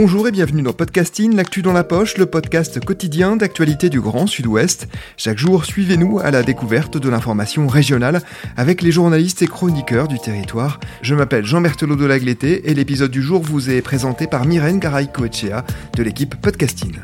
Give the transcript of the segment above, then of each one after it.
Bonjour et bienvenue dans Podcasting, l'actu dans la poche, le podcast quotidien d'actualité du Grand Sud-Ouest. Chaque jour, suivez-nous à la découverte de l'information régionale avec les journalistes et chroniqueurs du territoire. Je m'appelle Jean Berthelot de Lagleté et l'épisode du jour vous est présenté par Myrène Garay-Coechea de l'équipe Podcasting.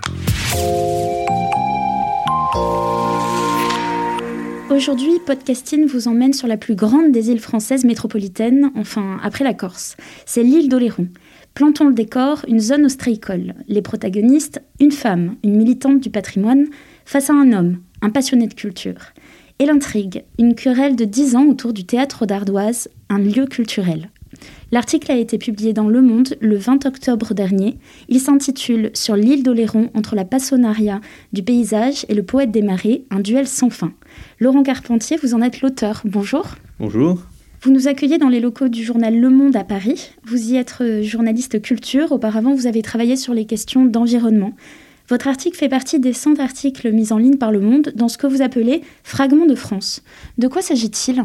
Aujourd'hui, Podcasting vous emmène sur la plus grande des îles françaises métropolitaines, enfin après la Corse. C'est l'île d'Oléron. Plantons le décor, une zone ostréicole. Les protagonistes, une femme, une militante du patrimoine, face à un homme, un passionné de culture. Et l'intrigue, une querelle de 10 ans autour du théâtre d'Ardoise, un lieu culturel. L'article a été publié dans Le Monde le 20 octobre dernier. Il s'intitule Sur l'île d'Oléron entre la passonaria du paysage et le poète des marées, un duel sans fin. Laurent Carpentier, vous en êtes l'auteur. Bonjour. Bonjour. Vous nous accueillez dans les locaux du journal Le Monde à Paris. Vous y êtes euh, journaliste culture. Auparavant, vous avez travaillé sur les questions d'environnement. Votre article fait partie des 100 articles mis en ligne par Le Monde dans ce que vous appelez Fragments de France. De quoi s'agit-il?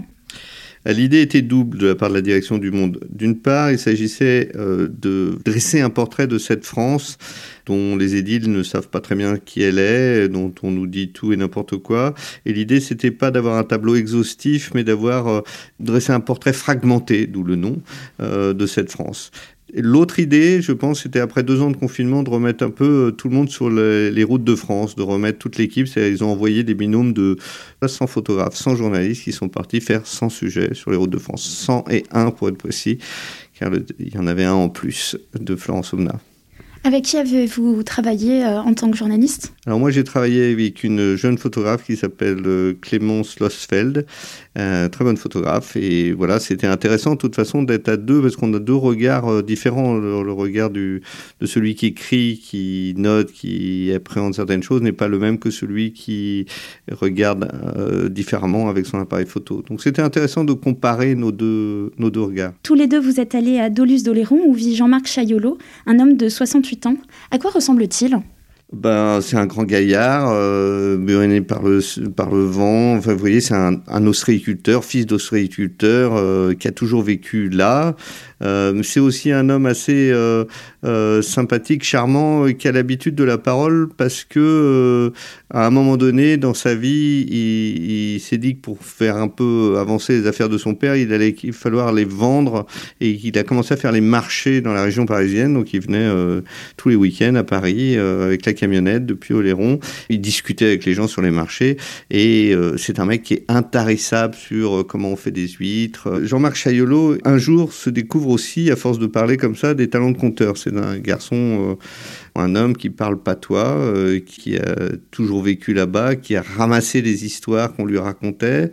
L'idée était double de la part de la direction du Monde. D'une part, il s'agissait euh, de dresser un portrait de cette France dont les édiles ne savent pas très bien qui elle est, dont on nous dit tout et n'importe quoi. Et l'idée, c'était pas d'avoir un tableau exhaustif, mais d'avoir euh, dressé un portrait fragmenté, d'où le nom, euh, de cette France. L'autre idée, je pense, c'était après deux ans de confinement de remettre un peu euh, tout le monde sur les, routes de France, de remettre toute l'équipe. Ils ont envoyé des binômes de 100 photographes, 100 journalistes qui sont partis faire 100 sujets sur les routes de France. 100 et 1 pour être précis, car il y en avait un en plus de Florence Omna. Avec qui avez-vous travaillé euh, en tant que journaliste? Alors moi j'ai travaillé avec une jeune photographe qui s'appelle euh, Clémence Losfeld, euh, très bonne photographe et voilà c'était intéressant de toute façon d'être à deux parce qu'on a deux regards différents. Le, regard du, de celui qui écrit, qui note, qui appréhende certaines choses n'est pas le même que celui qui regarde différemment avec son appareil photo. Donc c'était intéressant de comparer nos deux, nos deux regards. Tous les deux vous êtes allés à Dolus d'Oléron où vit Jean-Marc Chayolo, un homme de 68 ans. À quoi ressemble-t-il? Ben, c'est un grand gaillard, euh, par le, par le vent. Enfin, vous voyez, c'est un, ostréiculteur, fils d'ostréiculteur, euh, qui a toujours vécu là. Euh, c'est aussi un homme assez euh, euh, sympathique, charmant, qui a l'habitude de la parole parce que à un moment donné dans sa vie, il, s'est dit que pour faire un peu avancer les affaires de son père, il allait falloir les vendre et il a commencé à faire les marchés dans la région parisienne. Donc il venait tous les week-ends à Paris avec la camionnette depuis Oléron. Il discutait avec les gens sur les marchés et c'est un mec qui est intarissable sur comment on fait des huîtres. Jean-Marc Chayolo un jour se découvre aussi, à force de parler comme ça, des talents de conteur. C'est un garçon, euh, un homme qui parle patois, euh, qui a toujours vécu là-bas, qui a ramassé les histoires qu'on lui racontait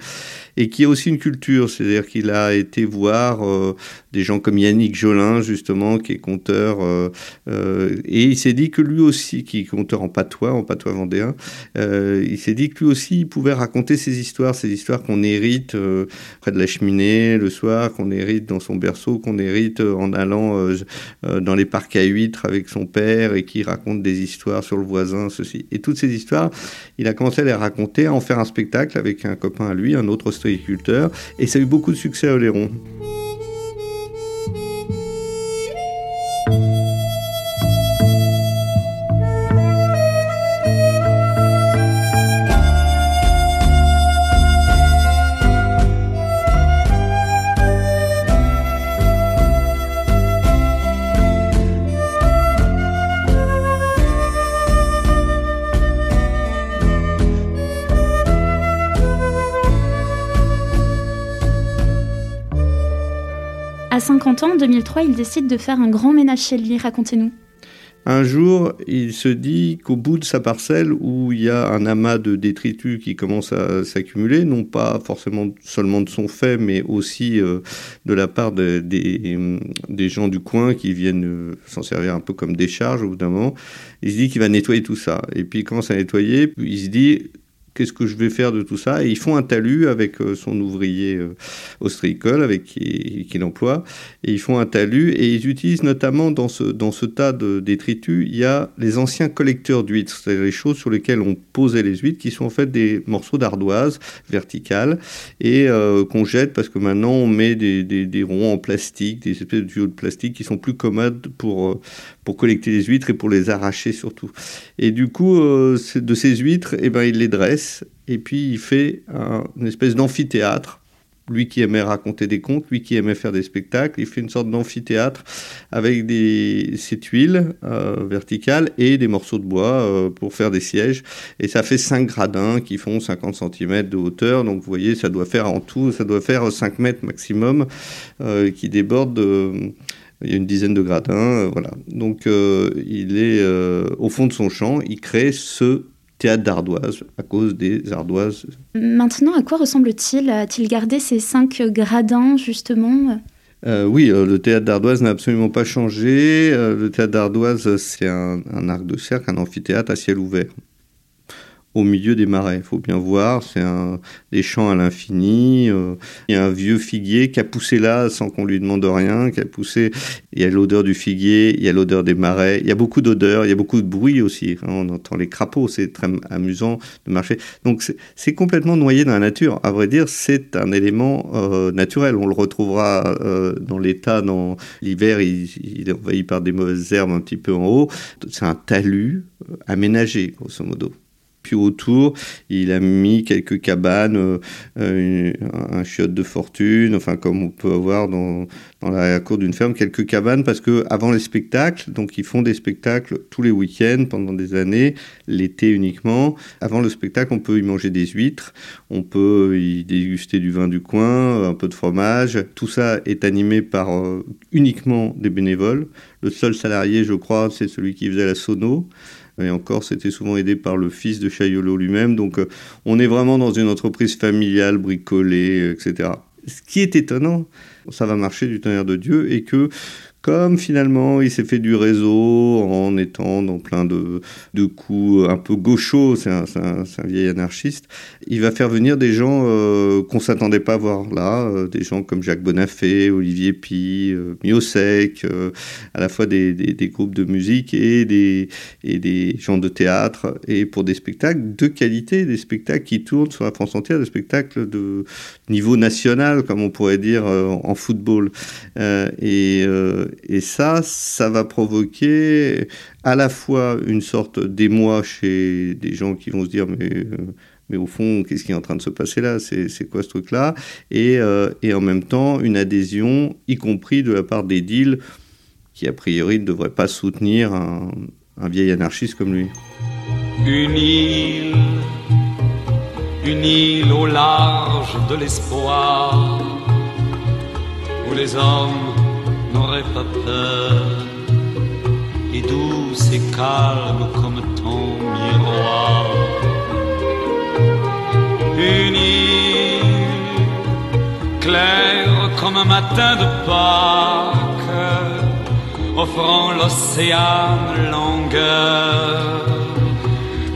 et qui a aussi une culture, c'est-à-dire qu'il a été voir euh, des gens comme Yannick Jolin, justement, qui est conteur, et il s'est dit que lui aussi, qui est conteur en patois, en patois vendéen, il s'est dit que lui aussi, il pouvait raconter ses histoires, ces histoires qu'on hérite près de la cheminée le soir, qu'on hérite dans son berceau, qu'on hérite en allant dans les parcs à huîtres avec son père, et qui raconte des histoires sur le voisin, ceci. Et toutes ces histoires, il a commencé à les raconter, à en faire un spectacle avec un copain à lui, un autre et ça a eu beaucoup de succès à Oléron. À 50 ans, en 2003, il décide de faire un grand ménage chez lui. Racontez-nous. Un jour, il se dit qu'au bout de sa parcelle, où il y a un amas de détritus qui commence à s'accumuler, non pas forcément seulement de son fait, mais aussi euh, de la part des, gens du coin qui viennent euh, s'en servir un peu comme décharge au bout d'un moment, il se dit qu'il va nettoyer tout ça. Et puis il commence à nettoyer, il se dit qu'est-ce que je vais faire de tout ça Et ils font un talus avec euh, son ouvrier euh, ostréicole avec qui, qui l'emploie. Et ils font un talus et ils utilisent notamment dans ce, dans ce tas de détritus, il y a les anciens collecteurs d'huîtres, c'est-à-dire les choses sur lesquelles on posait les huîtres, qui sont en fait des morceaux d'ardoise verticales et euh, qu'on jette parce que maintenant on met des, des, ronds en plastique, des espèces de tuyaux de plastique qui sont plus commodes pour, pour collecter les huîtres et pour les arracher surtout. Et du coup, de ces huîtres, eh ben, il les et puis il fait une espèce d'amphithéâtre. Lui qui aimait raconter des contes, lui qui aimait faire des spectacles, il fait une sorte d'amphithéâtre avec des, ces tuiles euh, verticales et des morceaux de bois euh, pour faire des sièges. Et ça fait cinq gradins qui font 50 cm de hauteur. Donc vous voyez, ça doit faire en tout, ça doit faire 5 mètres maximum euh, qui débordent. il y a une dizaine de gradins, voilà. Donc il est au fond de son champ, il crée ce théâtre d'ardoise à cause des ardoises. Maintenant, à quoi ressemble-t-il? A-t-il gardé ces cinq gradins, justement? Euh, oui, euh, le théâtre d'ardoise n'a absolument pas changé. Euh, le théâtre d'ardoise, c'est un, arc de cercle, un amphithéâtre à ciel ouvert au milieu des marais. Il faut bien voir, c'est des champs à l'infini. Euh, il y a un vieux figuier qui a poussé là sans qu'on lui demande rien, qui a poussé. Il y a l'odeur du figuier, il y a l'odeur des marais. Il y a beaucoup d'odeurs, il y a beaucoup de bruit aussi. Hein, on entend les crapauds, c'est très amusant de marcher. Donc c'est complètement noyé dans la nature. À vrai dire, c'est un élément euh, naturel. On le retrouvera euh, dans l'état dans l'hiver. Il, il est envahi par des mauvaises herbes un petit peu en haut. C'est un talus aménagé, grosso modo. Puis autour, il a mis quelques cabanes, euh, euh, un chiotte de fortune, enfin comme on peut avoir dans, dans la cour d'une ferme, quelques cabanes parce que avant les spectacles, donc ils font des spectacles tous les week-ends pendant des années, l'été uniquement. Avant le spectacle, on peut y manger des huîtres, on peut y déguster du vin du coin, un peu de fromage. Tout ça est animé par euh, uniquement des bénévoles. Le seul salarié, je crois, c'est celui qui faisait la sono. Et encore, c'était souvent aidé par le fils de Chaillolo lui-même. Donc, euh, on est vraiment dans une entreprise familiale, bricolée, etc. Ce qui est étonnant, ça va marcher du tonnerre de Dieu, et que comme finalement il s'est fait du réseau en étant dans plein de, de coups un peu gauchos, c'est un, un, vieil anarchiste, il va faire venir des gens euh, qu'on s'attendait pas à voir là, euh, des gens comme Jacques Bonafé, Olivier Pi, euh, Miosec, euh, à la fois des, des, des, groupes de musique et des, et des gens de théâtre, et pour des spectacles de qualité, des spectacles qui tournent sur la France entière, des spectacles de niveau national, comme on pourrait dire en football. et et ça, ça va provoquer à la fois une sorte d'émoi chez des gens qui vont se dire mais, euh, mais au fond, qu'est-ce qui est en train de se passer là? C'est quoi ce truc-là? Et, euh, et, en même temps, une adhésion, y compris de la part des deals, qui a priori ne devraient pas soutenir un, un vieil anarchiste comme lui. Une île, une île au large de l'espoir, où les hommes n'aurait pas peur, et douce et calme comme ton miroir. Une île claire comme un matin de Pâques, offrant l'océan longueur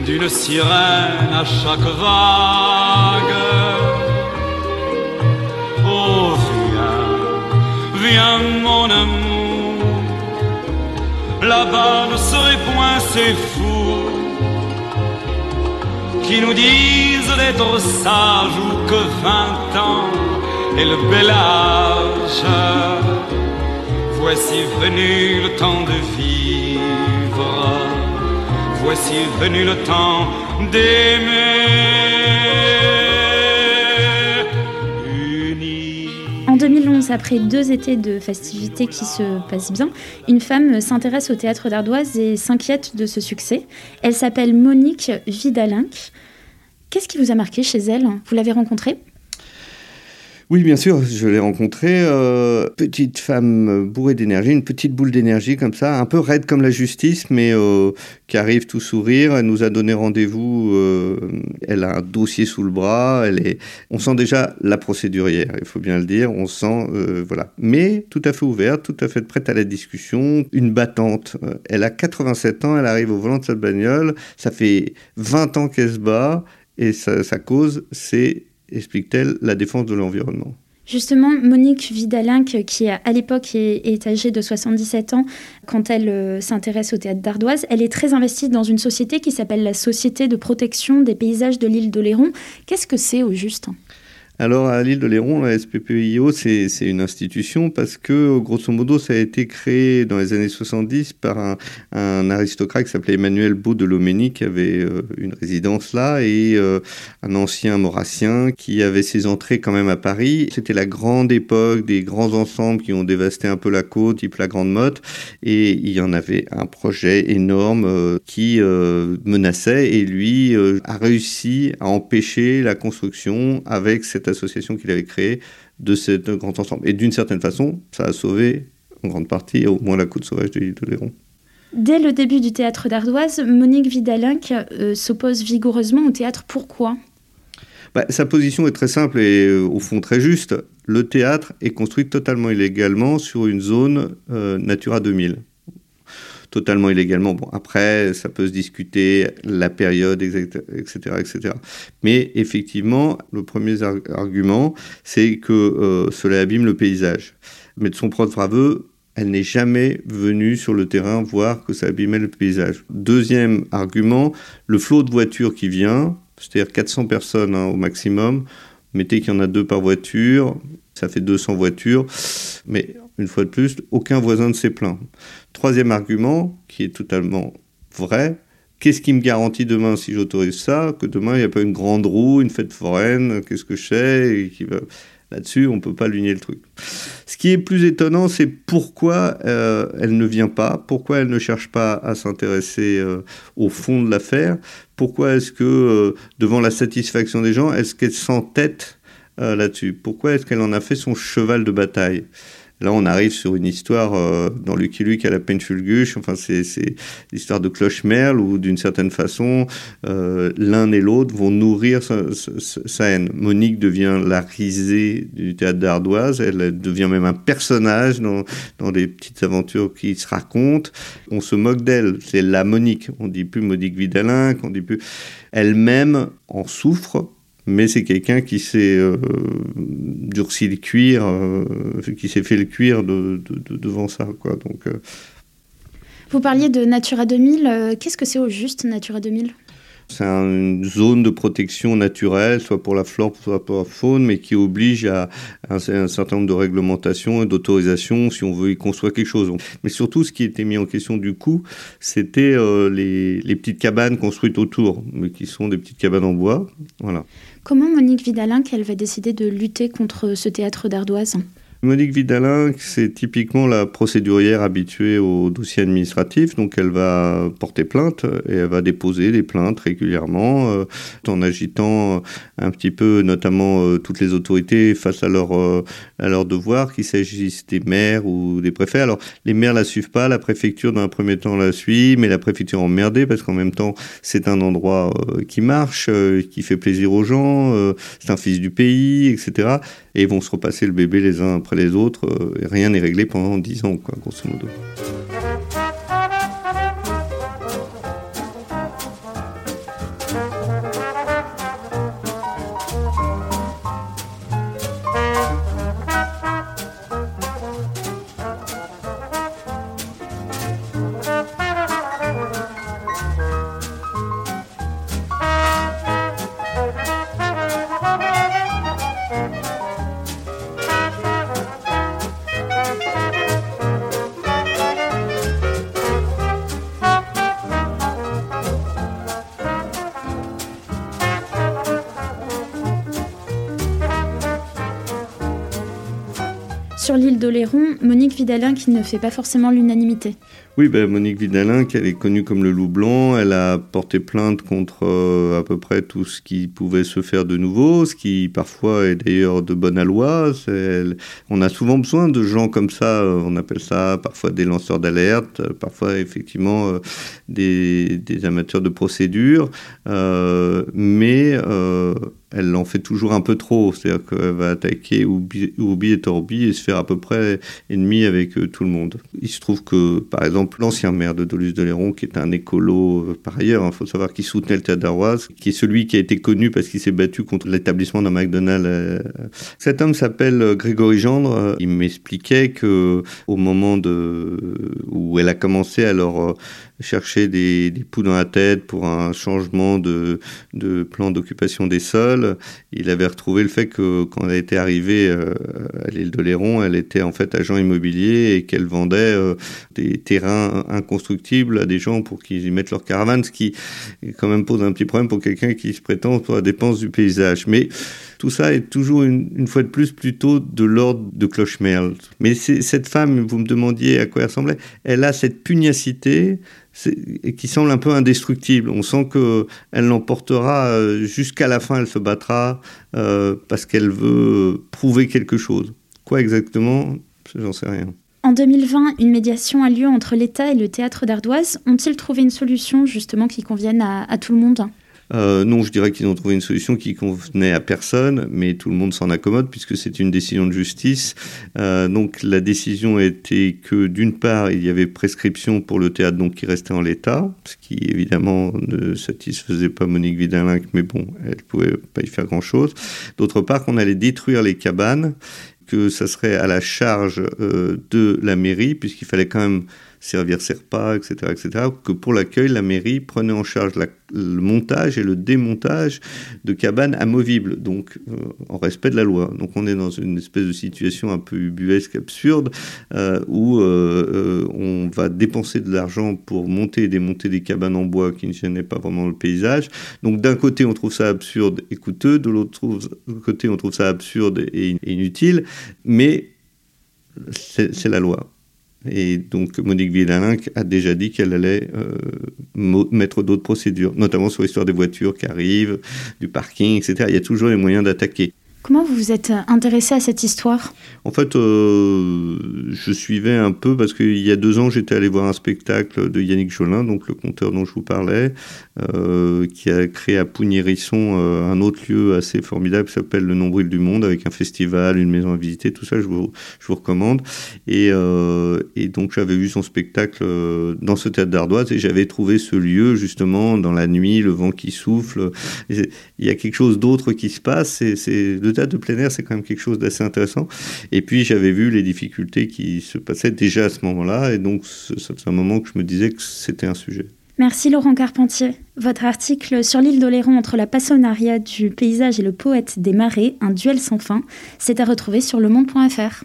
d'une sirène à chaque vague. Viens mon amour. Là-bas ne serait point ces fous qui nous disent d'être sages ou que vingt ans est le bel âge. Voici venu le temps de vivre, voici venu le temps d'aimer. 2011, après deux étés de festivités qui se passent bien, une femme s'intéresse au théâtre d'Ardoise et s'inquiète de ce succès. Elle s'appelle Monique Vidalinck. Qu'est-ce qui vous a marqué chez elle? Vous l'avez rencontrée? Oui, bien sûr, je l'ai rencontrée. Euh, petite femme bourrée d'énergie, une petite boule d'énergie comme ça, un peu raide comme la justice, mais euh, qui arrive tout sourire. Elle nous a donné rendez-vous. Euh, elle a un dossier sous le bras. Elle est, on sent déjà la procédurière, il faut bien le dire. On sent, voilà, mais tout à fait ouverte, tout à fait prête à la discussion. Une battante. Elle a 87 ans. Elle arrive au volant de cette bagnole. Ça fait 20 ans qu'elle se bat. Et sa cause, c'est explique-t-elle, la défense de l'environnement? Justement, Monique Vidalin, qui à l'époque est, âgée de 77 ans, quand elle euh, s'intéresse au théâtre d'Ardoise, elle est très investie dans une société qui s'appelle la Société de protection des paysages de l'île d'Oléron. Qu'est-ce que c'est au juste? Alors à l'île de Léron, la SPPIO, c'est une institution parce que grosso modo, ça a été créé dans les années 70 par un, aristocrate qui s'appelait Emmanuel Beau de Loménie, qui avait euh, une résidence là, et euh, un ancien maurassien qui avait ses entrées quand même à Paris. C'était la grande époque des grands ensembles qui ont dévasté un peu la côte, type la Grande Motte, et il y en avait un projet énorme euh, qui menaçait, et lui a réussi à empêcher la construction avec cette association qu'il avait créée de ce grand ensemble. Et d'une certaine façon, ça a sauvé en grande partie au moins la côte sauvage de l'île de Léron. Dès le début du théâtre d'Ardoise, Monique Vidalinck euh, s'oppose vigoureusement au théâtre. Pourquoi? Bah, Sa position est très simple et euh, au fond très juste. Le théâtre est construit totalement illégalement sur une zone euh, Natura 2000 totalement illégalement. Bon, après, ça peut se discuter, la période, etc., etc. Mais effectivement, le premier argument, c'est que euh, cela abîme le paysage. Mais de son propre aveu, elle n'est jamais venue sur le terrain voir que ça abîmait le paysage. Deuxième argument, le flot de voitures qui vient, c'est-à-dire 400 personnes hein, au maximum, mettez qu'il y en a deux par voiture, ça fait 200 voitures, mais une fois de plus, aucun voisin ne s'est plaint. Troisième argument, qui est totalement vrai, qu'est-ce qui me garantit demain, si j'autorise ça, que demain, il n'y a pas une grande roue, une fête foraine, qu'est-ce que je sais va... Là-dessus, on ne peut pas lunir le truc. Ce qui est plus étonnant, c'est pourquoi euh, elle ne vient pas, pourquoi elle ne cherche pas à s'intéresser euh, au fond de l'affaire, pourquoi est-ce que, euh, devant la satisfaction des gens, est-ce qu'elle s'entête là-dessus? Pourquoi est-ce qu'elle en a fait son cheval de bataille? Là, on arrive sur une histoire euh, dans Lucky Luke à la Fulguche. Enfin, c'est l'histoire de Cloche-Merle où, d'une certaine façon, euh, l'un et l'autre vont nourrir sa, haine. Monique devient la risée du théâtre d'Ardoise. Elle devient même un personnage dans, dans les petites aventures qui se racontent. On se moque d'elle. C'est la Monique. On dit plus Monique Vidalin, on dit plus. Elle-même en souffre mais c'est quelqu'un qui s'est euh, durci le cuir, euh, qui s'est fait le cuir de, devant ça. Quoi. Donc, euh. Vous parliez de Natura 2000. Qu'est-ce que c'est au juste Natura 2000 c'est une zone de protection naturelle, soit pour la flore, soit pour la faune, mais qui oblige à un, certain nombre de réglementations et d'autorisations si on veut y construire quelque chose. Mais surtout, ce qui était mis en question du coup, c'était les, les, petites cabanes construites autour, mais qui sont des petites cabanes en bois. Voilà. Comment Monique Vidalin qu'elle va décider de lutter contre ce théâtre d'ardoise? Monique Vidalin, c'est typiquement la procédurière habituée au dossier administratif, donc elle va porter plainte et elle va déposer des plaintes régulièrement euh, en agitant un petit peu notamment euh, toutes les autorités face à leur euh, à leurs devoirs, qu'il s'agisse des maires ou des préfets. Alors les maires la suivent pas, la préfecture dans un premier temps la suit, mais la préfecture est emmerdée parce qu'en même temps c'est un endroit qui marche, qui fait plaisir aux gens, c'est un fils du pays, etc. Et ils vont se repasser le bébé les uns après les autres, euh, rien n'est réglé pendant 10 ans, quoi, grosso modo. d'Oléron, Monique Vidalin qui ne fait pas forcément l'unanimité. Oui, ben, Monique Vidalin, qu'elle est connue comme le loup blanc, elle a porté plainte contre euh, à peu près tout ce qui pouvait se faire de nouveau, ce qui parfois est d'ailleurs de bonne loi. On a souvent besoin de gens comme ça, euh, on appelle ça parfois des lanceurs d'alerte, parfois effectivement euh, des, des, amateurs de procédure, mais elle en fait toujours un peu trop. C'est-à-dire qu'elle va attaquer Oubi et Torbi et se faire à peu près ennemi avec euh, tout le monde. Il se trouve que, par exemple, l'ancien maire de Dolus de Léron, qui est un écolo euh, par ailleurs, il hein, faut savoir qu'il soutenait le théâtre d'Arroise, qui est celui qui a été connu parce qu'il s'est battu contre l'établissement d'un McDonald's. Euh. Cet homme s'appelle Grégory Gendre. Il m'expliquait que au moment de, où elle a commencé à leur chercher des, des poux dans la tête pour un changement de, de plan d'occupation des sols. Il avait retrouvé le fait que quand elle était arrivée euh, à l'île de Léron, elle était en fait agent immobilier et qu'elle vendait euh, des terrains inconstructibles à des gens pour qu'ils y mettent leur caravane, ce qui quand même pose un petit problème pour quelqu'un qui se prétend pour la dépense du paysage. Mais tout ça est toujours une, fois de plus plutôt de l'ordre de Clochemerle. Mais cette femme, vous me demandiez à quoi elle ressemblait, elle a cette pugnacité qui semble un peu indestructible. On sent qu'elle l'emportera euh, jusqu'à la fin, elle se battra euh, parce qu'elle veut prouver quelque chose. Quoi exactement? J'en sais rien. En 2020, une médiation a lieu entre l'État et le théâtre d'Ardoise. Ont-ils trouvé une solution justement qui convienne à tout le monde? Euh, non, je dirais qu'ils ont trouvé une solution qui convenait à personne, mais tout le monde s'en accommode puisque c'est une décision de justice. Euh, donc la décision était que d'une part, il y avait prescription pour le théâtre donc qui restait en l'état, ce qui évidemment ne satisfaisait pas Monique Vidalinck, mais bon, elle pouvait pas y faire grand-chose. D'autre part, qu'on allait détruire les cabanes, que ça serait à la charge euh, de la mairie puisqu'il fallait quand même servir ses repas, etc., etc., que pour l'accueil, la mairie prenait en charge le montage et le démontage de cabanes amovibles, donc euh, en respect de la loi. Donc on est dans une espèce de situation un peu ubuesque, absurde, euh, où on va dépenser de l'argent pour monter et démonter des cabanes en bois qui ne gênaient pas vraiment le paysage. Donc d'un côté, on trouve ça absurde et coûteux, de l'autre côté, on trouve ça absurde et inutile, mais c'est la loi. Et donc Monique Villalin a déjà dit qu'elle allait euh, mettre d'autres procédures, notamment sur l'histoire des voitures qui arrivent, du parking, etc. Il y a toujours les moyens d'attaquer. Comment vous vous êtes intéressé à cette histoire? En fait, euh, je suivais un peu parce qu'il y a deux ans, j'étais allé voir un spectacle de Yannick Jolin, donc le conteur dont je vous parlais, euh, qui a créé à Pougnérisson euh, un autre lieu assez formidable qui s'appelle le Nombril du Monde, avec un festival, une maison à visiter, tout ça, je vous, je vous recommande. Et, et donc j'avais vu son spectacle dans ce théâtre d'Ardoise et j'avais trouvé ce lieu justement dans la nuit, le vent qui souffle. il y a quelque chose d'autre qui se passe. C'est théâtre de plein air, c'est quand même quelque chose d'assez intéressant. Et puis j'avais vu les difficultés qui se passaient déjà à ce moment-là, et donc c'est un moment que je me disais que c'était un sujet. Merci Laurent Carpentier. Votre article sur l'île d'Oléron entre la passionnariat du paysage et le poète des marais, un duel sans fin, c'est à retrouver sur lemonde.fr.